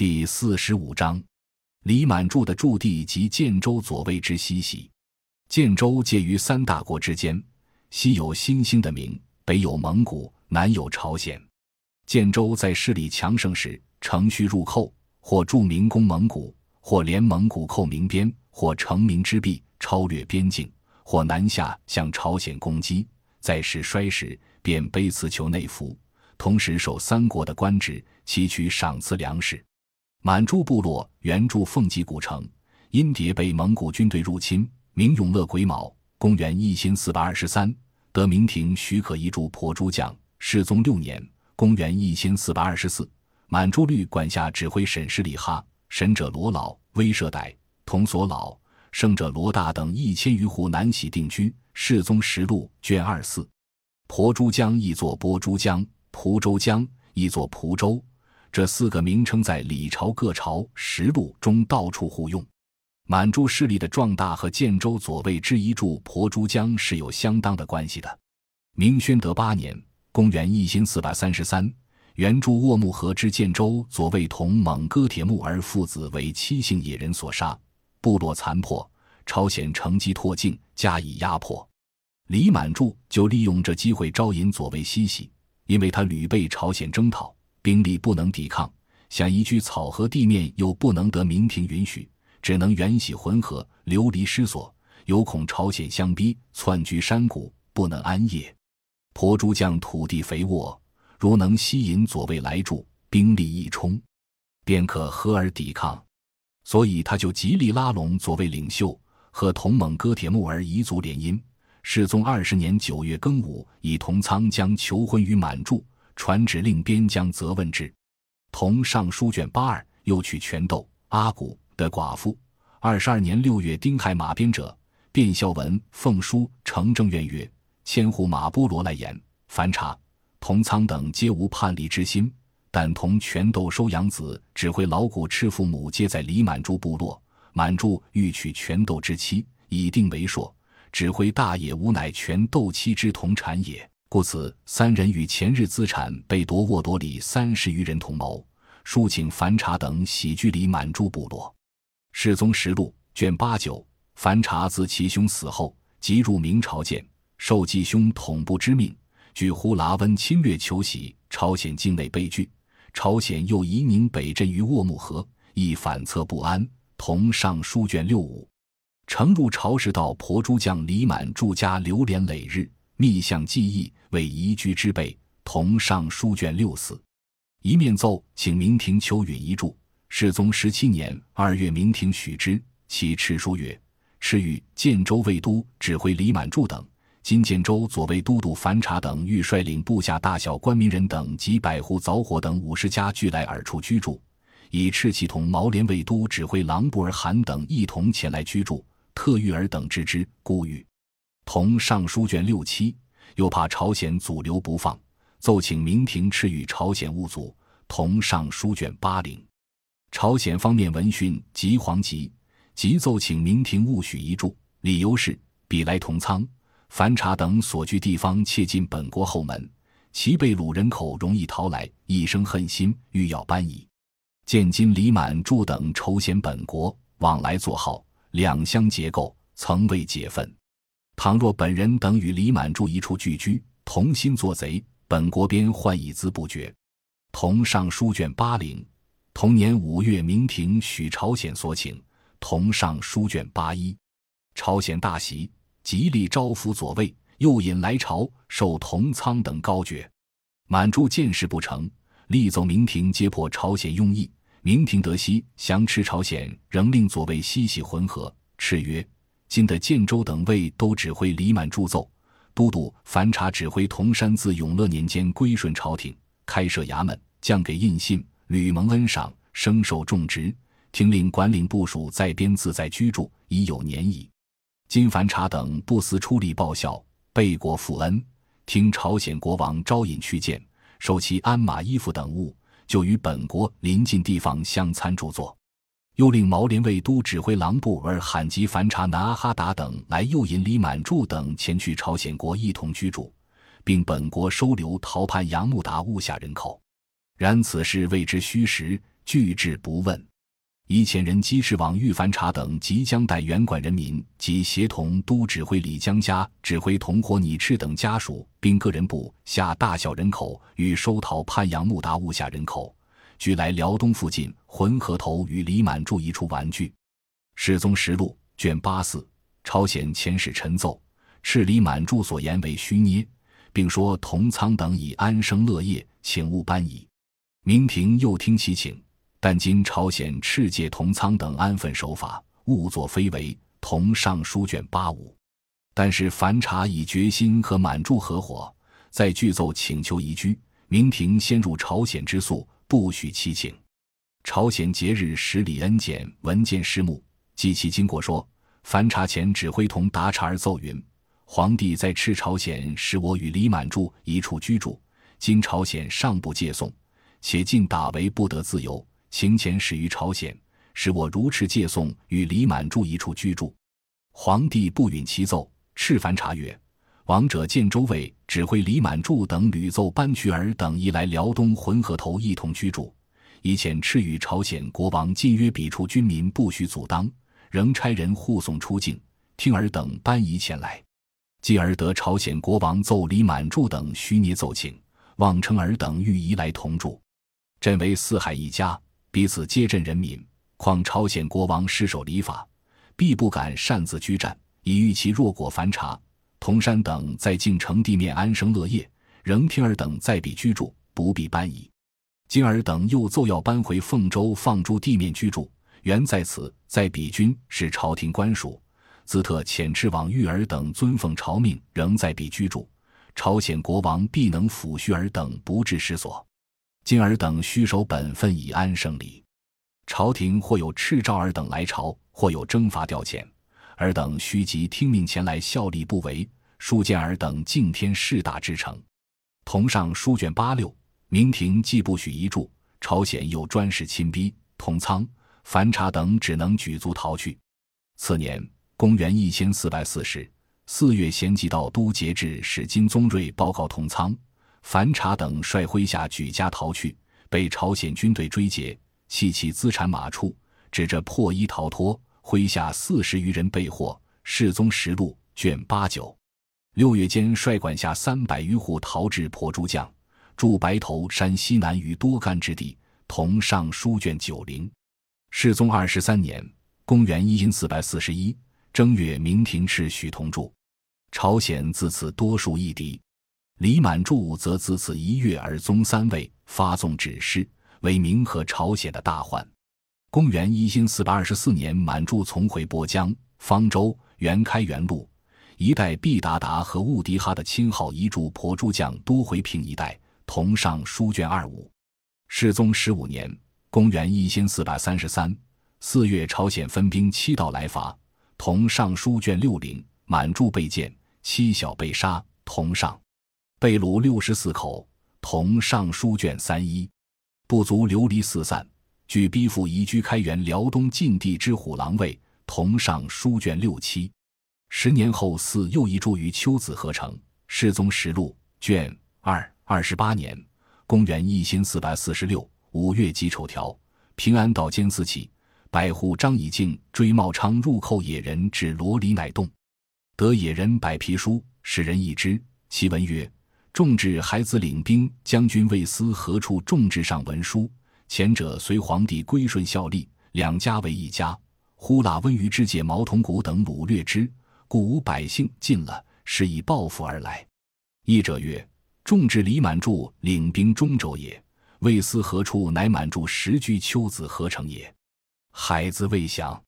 第四十五章，李满柱的驻地及建州左卫之西徙。建州介于三大国之间，西有新兴的明，北有蒙古，南有朝鲜。建州在势力强盛时，乘虚入寇，或助明攻蒙古，或连蒙古寇明边，或乘明之弊超越边境，或南下向朝鲜攻击。在势衰时，便卑辞求内服，同时受三国的官职，祈取赏赐粮食。满洲部落原住凤吉古城，因迭被蒙古军队入侵。明永乐癸卯，公元一千四百二十三，得明廷许可移驻婆珠将。世宗六年，公元一千四百二十四，满洲律管辖指挥沈氏里哈、神者罗老、威舍歹、同所老、胜者罗大等一千余户南徙定居。世宗实录卷二四，婆珠江译作波珠江，蒲州江译作蒲州。这四个名称在李朝各朝实录中到处互用。满洲势力的壮大和建州左卫之一驻婆珠江是有相当的关系的。明宣德八年（公元一千四百三十三），原驻沃木河之建州左卫同蒙哥铁木儿父子为七姓野人所杀，部落残破，朝鲜乘机拓境，加以压迫。李满柱就利用这机会招引左卫西徙，因为他屡被朝鲜征讨。兵力不能抵抗，想移居草河地面又不能得明廷允许，只能远徙浑河，流离失所，有恐朝鲜相逼，窜居山谷，不能安业。婆珠将土地肥沃，如能吸引左卫来助，兵力一冲，便可合而抵抗。所以他就极力拉拢左卫领袖，和同盟哥铁木儿彝族联姻。世宗二十年九月庚午，以同仓将求婚于满柱。传旨令边疆责问之，同尚书卷八二，又取全斗、阿古的寡妇。二十二年六月丁亥马鞭者，卞孝文奉书承政院曰：千户马波罗来言，凡察、同仓等皆无叛离之心，但同全斗收养子，指挥老谷赤父母皆在李满柱部落。满柱欲娶全斗之妻，以定为硕，指挥大野无乃全斗妻之同产也。故此，三人与前日资产被夺沃多里三十余人同谋，数请樊察等喜居里满珠部落。世宗实录卷八九，樊察自其兄死后，即入明朝见，受继兄统部之命，据呼剌温侵略求喜，朝鲜境内被拒。朝鲜又移宁北镇于沃木河，亦反侧不安。同上书卷六五，乘入朝时到婆珠将李满住家流连累日。密向记忆为移居之备，同上书卷六四，一面奏请明廷秋允一住。世宗十七年二月，明廷许之。其敕书曰：“敕谕建州卫都指挥李满柱等，今建州左卫都督樊察等，欲率领部下大小官民人等及百户凿火等五十家俱来尔处居住，以敕其同毛连卫都指挥郎布尔罕等一同前来居住，特谕尔等知之，故谕。”同上书卷六七，又怕朝鲜阻留不放，奏请明廷敕谕朝鲜勿阻。同上书卷八零，朝鲜方面闻讯急惶急，急奏请明廷勿许移住，理由是彼来同仓、樊察等所居地方切近本国后门，其被掳人口容易逃来，一生恨心，欲要搬移。见今李满柱等筹衔本国，往来作号，两相结构，曾未解愤。倘若本人等与李满柱一处聚居，同心作贼，本国边患已资不绝。同上书卷八零，同年五月，明廷许朝鲜所请。同上书卷八一，朝鲜大喜，极力招抚左卫，又引来朝，受同仓等高爵。满柱见事不成，力奏明廷揭破朝鲜用意。明廷得悉，降斥朝鲜，仍令左卫西徙浑河。敕曰。今的建州等卫都指挥李满铸奏，都督樊察指挥铜山自永乐年间归顺朝廷，开设衙门，降给印信，吕蒙恩赏，升授重职，听令管领部署在边自在居住，已有年矣。今樊察等不思出力报效，背国负恩，听朝鲜国王招引去见，受其鞍马衣服等物，就与本国邻近地方相参著作。又令毛林卫都指挥郎部尔罕及樊察南阿哈达等来诱引李满柱等前去朝鲜国一同居住，并本国收留逃叛杨木达物下人口。然此事未知虚实，拒之不问。一前人姬氏往玉凡察等即将带原管人民及协同都指挥李江家指挥同伙拟赤等家属，并个人部下大小人口与收逃潘杨木达物下人口，俱来辽东附近浑河头与李满住一处玩具。《世宗实录》卷八四，朝鲜遣使陈奏，斥李满住所言为虚捏，并说同仓等已安生乐业，请勿搬移。明廷又听其请。但今朝鲜赤戒同仓等安分守法，勿作非为。同上书卷八五。但是樊察以决心和满柱合伙，在具奏请求移居。明廷先入朝鲜之宿，不许其请。朝鲜节日使李恩简文见师目，记其经过说：凡查前指挥同达察而奏云：皇帝在赤朝鲜使我与李满住一处居住，今朝鲜尚不借送，且尽打为不得自由。行前始于朝鲜，使我如赤借送与李满住一处居住。皇帝不允其奏，敕凡察曰：“王者建州卫指挥李满柱等屡奏班渠儿等一来辽东浑河头一同居住，以遣敕与朝鲜国王进约彼处军民不许阻当，仍差人护送出境。听尔等班移前来，继而得朝鲜国王奏李满柱等虚捏奏请，妄称尔等欲移来同住。朕为四海一家。”彼此皆镇人民，况朝鲜国王失守礼法，必不敢擅自居战，以御其弱果凡察、铜山等在晋城地面安生乐业，仍听尔等在彼居住，不必搬移。今尔等又奏要搬回凤州放诸地面居住，原在此，在彼君是朝廷官属，兹特遣敕往谕尔等遵奉朝命，仍在彼居住，朝鲜国王必能抚恤尔等，不致失所。今尔等须守本分以安生礼，朝廷或有敕召尔等来朝，或有征伐调遣，尔等须即听命前来效力不为，书见尔等敬天事大之诚。同上书卷八六，明廷既不许移住，朝鲜又专使亲逼，同仓、樊察等只能举族逃去。次年，公元一千四百四十四月，贤吉到都节制使金宗瑞报告同仓。樊察等率麾下举家逃去，被朝鲜军队追截，弃其资产马处，指着破衣逃脱。麾下四十余人被获。世宗实录卷八九。六月间，率管下三百余户逃至婆珠江，驻白头山西南隅多干之地。同上书卷九零。世宗二十三年，公元一四四百四十一正月，明廷敕许同住。朝鲜自此多数异敌。李满柱则自此一跃而宗三位，发纵指示，为明和朝鲜的大患。公元一四四百二十四年，满柱从回波江、方舟、原开元路一带，毕达达和兀迪哈的亲号遗驻婆珠江多回平一带。同上书卷二五。世宗十五年，公元一四四百三十三四月，朝鲜分兵七道来伐。同上书卷六零，满柱被剑，妻小被杀。同上。被掳六十四口，同上书卷三一，部族流离四散，据逼附移居开元辽东晋地之虎狼卫，同上书卷六七。十年后，嗣又移住于丘子河城。世宗实录卷二二十八年，公元一千四百四十六五月己丑条，平安岛监司起，百户张以敬追茂昌入寇野人至罗里乃洞，得野人百皮书，使人一之，其文曰。众至孩子领兵，将军魏斯何处？众至上文书，前者随皇帝归顺效力，两家为一家。呼喇温于之界毛铜鼓等掳掠之，故无百姓尽了，是以报复而来。译者曰：众至李满柱领兵中州也。未思何处？乃满柱实居丘子何城也。海子未降。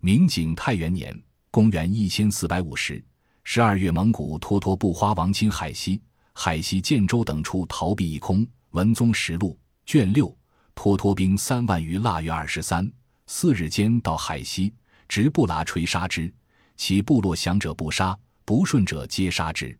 明景太元年，公元一千四百五十十二月，蒙古脱脱不花王侵海西。海西建州等处逃避一空。文宗实录卷六，脱脱兵三万余。腊月二十三四日间到海西，直布拉锤杀之。其部落降者不杀，不顺者皆杀之。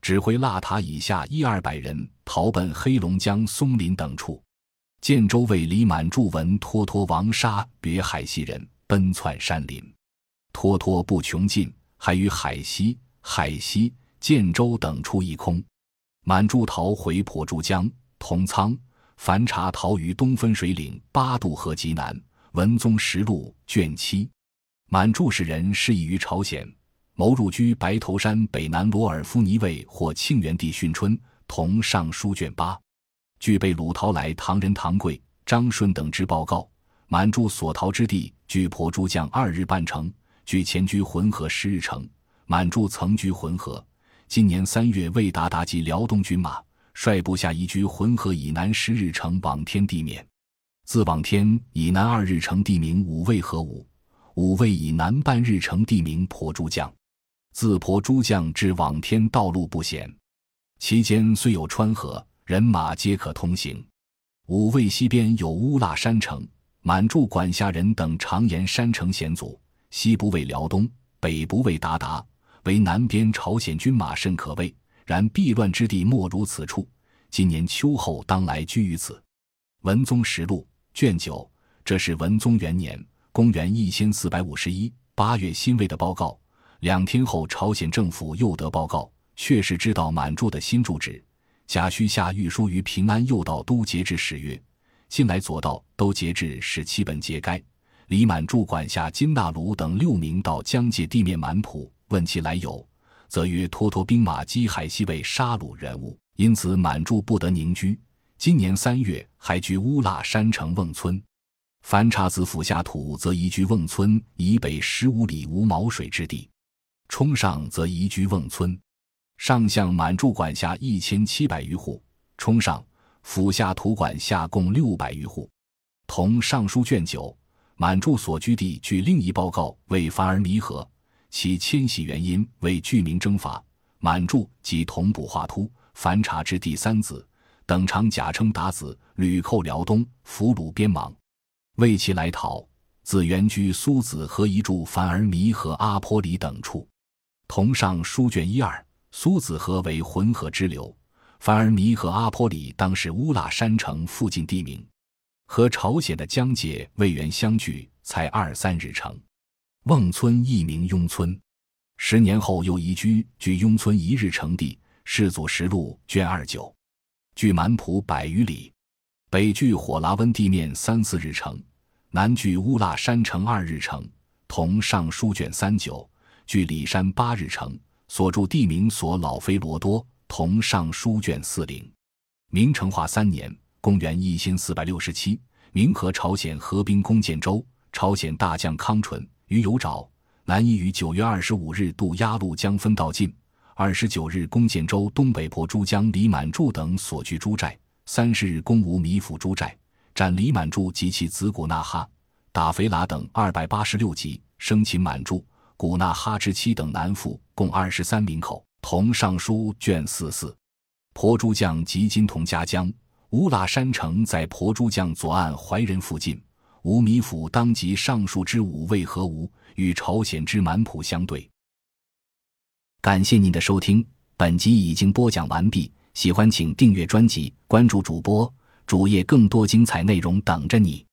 指挥腊塔以下一二百人逃奔黑龙江松林等处。建州卫李满著闻脱脱王杀别海西人，奔窜山林。脱脱不穷尽，还于海西、海西、建州等处一空。满珠逃回婆珠江，同仓、樊察逃于东分水岭八渡河极南。文宗实录卷七。满注使人失意于朝鲜，谋入居白头山北南罗尔夫尼卫或庆元帝训春。同尚书卷八。据被鲁逃来唐人唐贵、张顺等之报告，满注所逃之地距婆珠江二日半程，距前居浑河十日程。满注曾居浑河。今年三月，魏达达及辽东军马率部下移居浑河以南十日程往天地面。自往天以南二日程地名五味河五，五位以南半日程地名婆珠江。自婆珠江至往天道路不险，其间虽有川河，人马皆可通行。五位西边有乌腊山城，满住管辖人等常言山城险阻，西不畏辽东，北不畏鞑靼。为南边朝鲜军马甚可畏，然避乱之地莫如此处。今年秋后当来居于此。文宗实录卷九，这是文宗元年（公元一千四百五十一）八月辛未的报告。两天后，朝鲜政府又得报告，确实知道满注的新住址。贾诩下御书于平安右道都节制使曰：“近来左道都节制使七本节该。”李满注管辖金纳卢等六名到疆界地面满浦。问其来由，则曰：托托兵马击海西卫杀戮人物，因此满住不得宁居。今年三月，还居乌腊山城瓮村。樊察子府下土，则移居瓮村以北十五里无毛水之地；冲上则移居瓮村。上相满住管辖一千七百余户，冲上府下土管辖共六百余户。同尚书卷九，满住所居地据另一报告为樊儿弥河。其迁徙原因为居民征伐，满注及同补华突、凡察之第三子等常假称达子，屡寇辽东，俘虏边莽，为其来讨。自原居苏子和一住樊儿弥和阿坡里等处。同上书卷一二，苏子河为浑河支流，樊儿弥和阿坡里当是乌拉山城附近地名，和朝鲜的疆界魏源相距才二三日程。瓮村亦名雍村，十年后又移居距雍村一日程地。世祖实录卷二九，距满浦百余里，北距火拉温地面三四日程，南距乌腊山城二日程。同尚书卷三九，距里山八日程。所著地名所老非罗多。同尚书卷四零。明成化三年（公元一千四百六十七），明和朝鲜合兵攻建州，朝鲜大将康纯。于有沼，南夷于九月二十五日渡鸭绿江分道进，二十九日攻建州东北坡珠江李满柱等所居诸寨，三十日攻吴米府诸寨，斩李满柱及其子古纳哈、打肥喇等二百八十六级，生擒满柱、古纳哈之妻等男妇共二十三名口。同尚书卷四四，婆珠江及金同家江，乌拉山城在婆珠将左岸怀仁附近。吴米府当即上述之五为何无与朝鲜之满谱相对。感谢您的收听，本集已经播讲完毕。喜欢请订阅专辑，关注主播主页，更多精彩内容等着你。